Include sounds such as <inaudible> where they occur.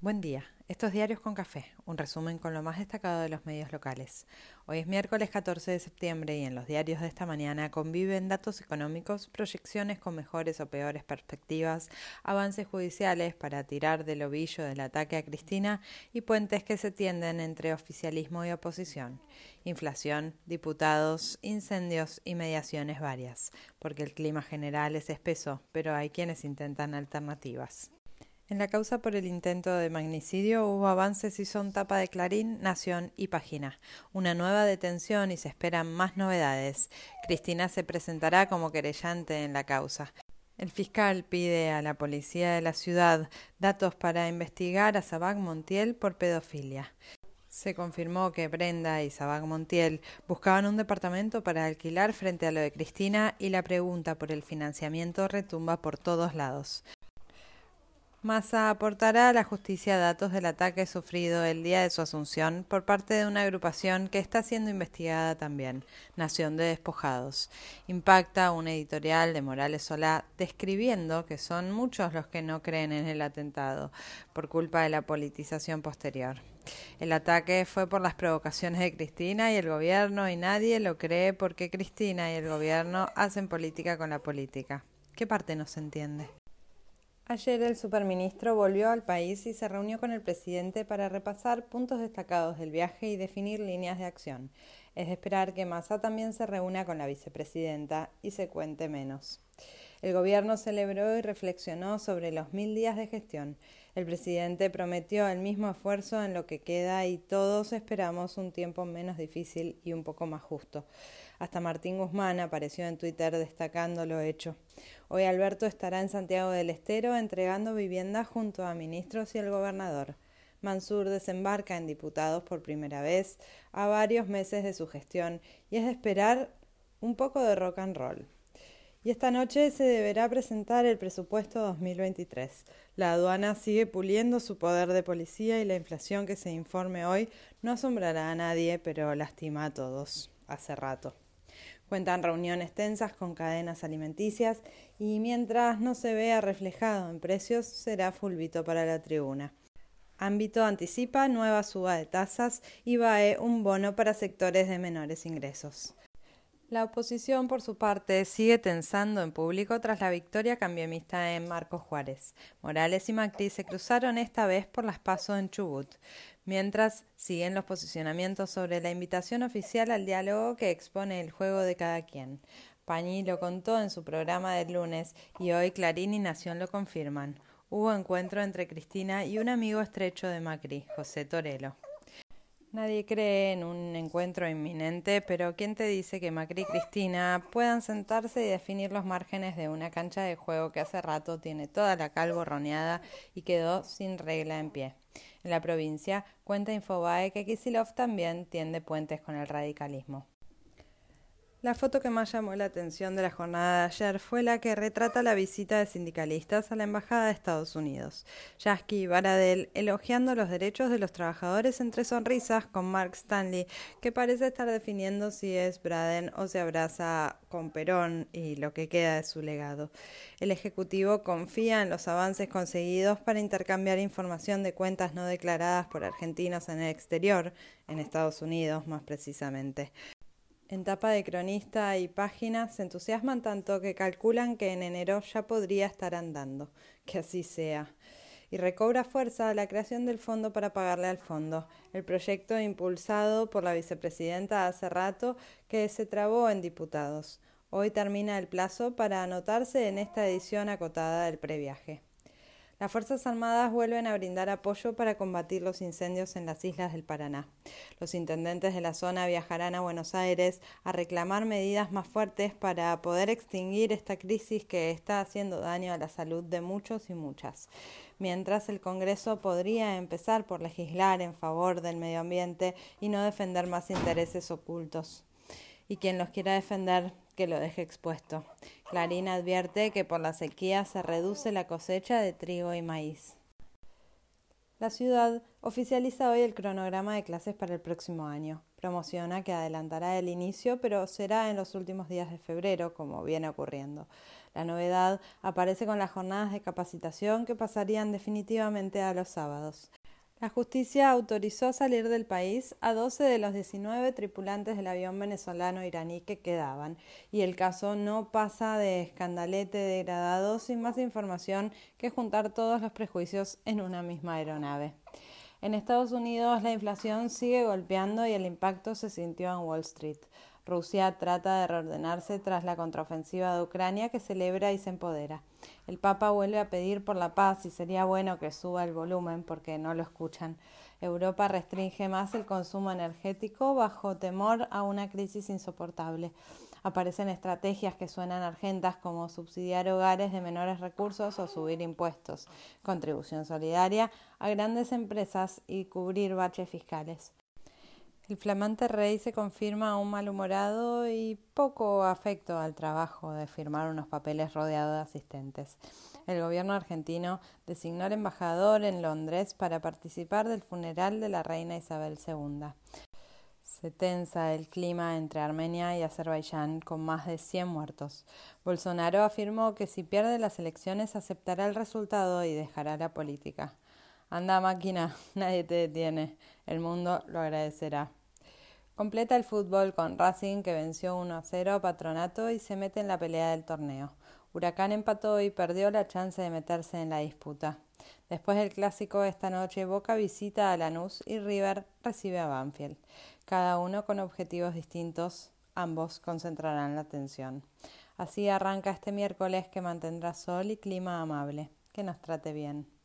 Buen día. Estos diarios con café, un resumen con lo más destacado de los medios locales. Hoy es miércoles 14 de septiembre y en los diarios de esta mañana conviven datos económicos, proyecciones con mejores o peores perspectivas, avances judiciales para tirar del ovillo del ataque a Cristina y puentes que se tienden entre oficialismo y oposición. Inflación, diputados, incendios y mediaciones varias, porque el clima general es espeso, pero hay quienes intentan alternativas. En la causa por el intento de magnicidio hubo avances y son tapa de Clarín, Nación y Página. Una nueva detención y se esperan más novedades. Cristina se presentará como querellante en la causa. El fiscal pide a la policía de la ciudad datos para investigar a Sabac Montiel por pedofilia. Se confirmó que Brenda y Sabac Montiel buscaban un departamento para alquilar frente a lo de Cristina y la pregunta por el financiamiento retumba por todos lados. Massa aportará a la justicia datos del ataque sufrido el día de su asunción por parte de una agrupación que está siendo investigada también, Nación de Despojados. Impacta un editorial de Morales Solá describiendo que son muchos los que no creen en el atentado por culpa de la politización posterior. El ataque fue por las provocaciones de Cristina y el gobierno y nadie lo cree porque Cristina y el gobierno hacen política con la política. ¿Qué parte no se entiende? Ayer el superministro volvió al país y se reunió con el presidente para repasar puntos destacados del viaje y definir líneas de acción. Es de esperar que Massa también se reúna con la vicepresidenta y se cuente menos. El gobierno celebró y reflexionó sobre los mil días de gestión. El presidente prometió el mismo esfuerzo en lo que queda y todos esperamos un tiempo menos difícil y un poco más justo. Hasta Martín Guzmán apareció en Twitter destacando lo hecho. Hoy Alberto estará en Santiago del Estero entregando viviendas junto a ministros y el gobernador. Mansur desembarca en diputados por primera vez a varios meses de su gestión y es de esperar un poco de rock and roll. Y esta noche se deberá presentar el presupuesto 2023. La aduana sigue puliendo su poder de policía y la inflación que se informe hoy no asombrará a nadie, pero lastima a todos. Hace rato. Cuentan reuniones tensas con cadenas alimenticias y mientras no se vea reflejado en precios será fulvito para la tribuna. Ámbito anticipa nueva suba de tasas y VAE un bono para sectores de menores ingresos. La oposición, por su parte, sigue tensando en público tras la victoria cambiamista en Marcos Juárez. Morales y Macri se cruzaron esta vez por las pasos en Chubut, mientras siguen los posicionamientos sobre la invitación oficial al diálogo que expone el juego de cada quien. Pañi lo contó en su programa del lunes y hoy Clarín y Nación lo confirman. Hubo encuentro entre Cristina y un amigo estrecho de Macri, José Torelo. Nadie cree en un encuentro inminente, pero ¿quién te dice que Macri y Cristina puedan sentarse y definir los márgenes de una cancha de juego que hace rato tiene toda la cal borroneada y quedó sin regla en pie? En la provincia cuenta Infobae que Kisilov también tiende puentes con el radicalismo. La foto que más llamó la atención de la jornada de ayer fue la que retrata la visita de sindicalistas a la Embajada de Estados Unidos. Yasky Baradel elogiando los derechos de los trabajadores entre sonrisas con Mark Stanley, que parece estar definiendo si es Braden o se abraza con Perón y lo que queda de su legado. El Ejecutivo confía en los avances conseguidos para intercambiar información de cuentas no declaradas por argentinos en el exterior, en Estados Unidos más precisamente. En tapa de cronista y páginas se entusiasman tanto que calculan que en enero ya podría estar andando. Que así sea. Y recobra fuerza la creación del fondo para pagarle al fondo, el proyecto impulsado por la vicepresidenta hace rato que se trabó en diputados. Hoy termina el plazo para anotarse en esta edición acotada del previaje. Las Fuerzas Armadas vuelven a brindar apoyo para combatir los incendios en las islas del Paraná. Los intendentes de la zona viajarán a Buenos Aires a reclamar medidas más fuertes para poder extinguir esta crisis que está haciendo daño a la salud de muchos y muchas. Mientras el Congreso podría empezar por legislar en favor del medio ambiente y no defender más intereses ocultos. Y quien los quiera defender que lo deje expuesto. Clarín advierte que por la sequía se reduce la cosecha de trigo y maíz. La ciudad oficializa hoy el cronograma de clases para el próximo año. promociona que adelantará el inicio, pero será en los últimos días de febrero, como viene ocurriendo. La novedad aparece con las jornadas de capacitación que pasarían definitivamente a los sábados. La justicia autorizó salir del país a 12 de los 19 tripulantes del avión venezolano iraní que quedaban, y el caso no pasa de escandalete degradado sin más información que juntar todos los prejuicios en una misma aeronave. En Estados Unidos la inflación sigue golpeando y el impacto se sintió en Wall Street. Rusia trata de reordenarse tras la contraofensiva de Ucrania que celebra y se empodera. El Papa vuelve a pedir por la paz y sería bueno que suba el volumen porque no lo escuchan. Europa restringe más el consumo energético bajo temor a una crisis insoportable. Aparecen estrategias que suenan argentas como subsidiar hogares de menores recursos o subir impuestos, contribución solidaria a grandes empresas y cubrir baches fiscales. El flamante rey se confirma un malhumorado y poco afecto al trabajo de firmar unos papeles rodeado de asistentes. El gobierno argentino designó al embajador en Londres para participar del funeral de la reina Isabel II. Se tensa el clima entre Armenia y Azerbaiyán con más de 100 muertos. Bolsonaro afirmó que si pierde las elecciones aceptará el resultado y dejará la política. Anda máquina, <laughs> nadie te detiene. El mundo lo agradecerá. Completa el fútbol con Racing que venció 1 a 0 a Patronato y se mete en la pelea del torneo. Huracán empató y perdió la chance de meterse en la disputa. Después del clásico esta noche, Boca visita a Lanús y River recibe a Banfield. Cada uno con objetivos distintos, ambos concentrarán la atención. Así arranca este miércoles que mantendrá sol y clima amable. Que nos trate bien.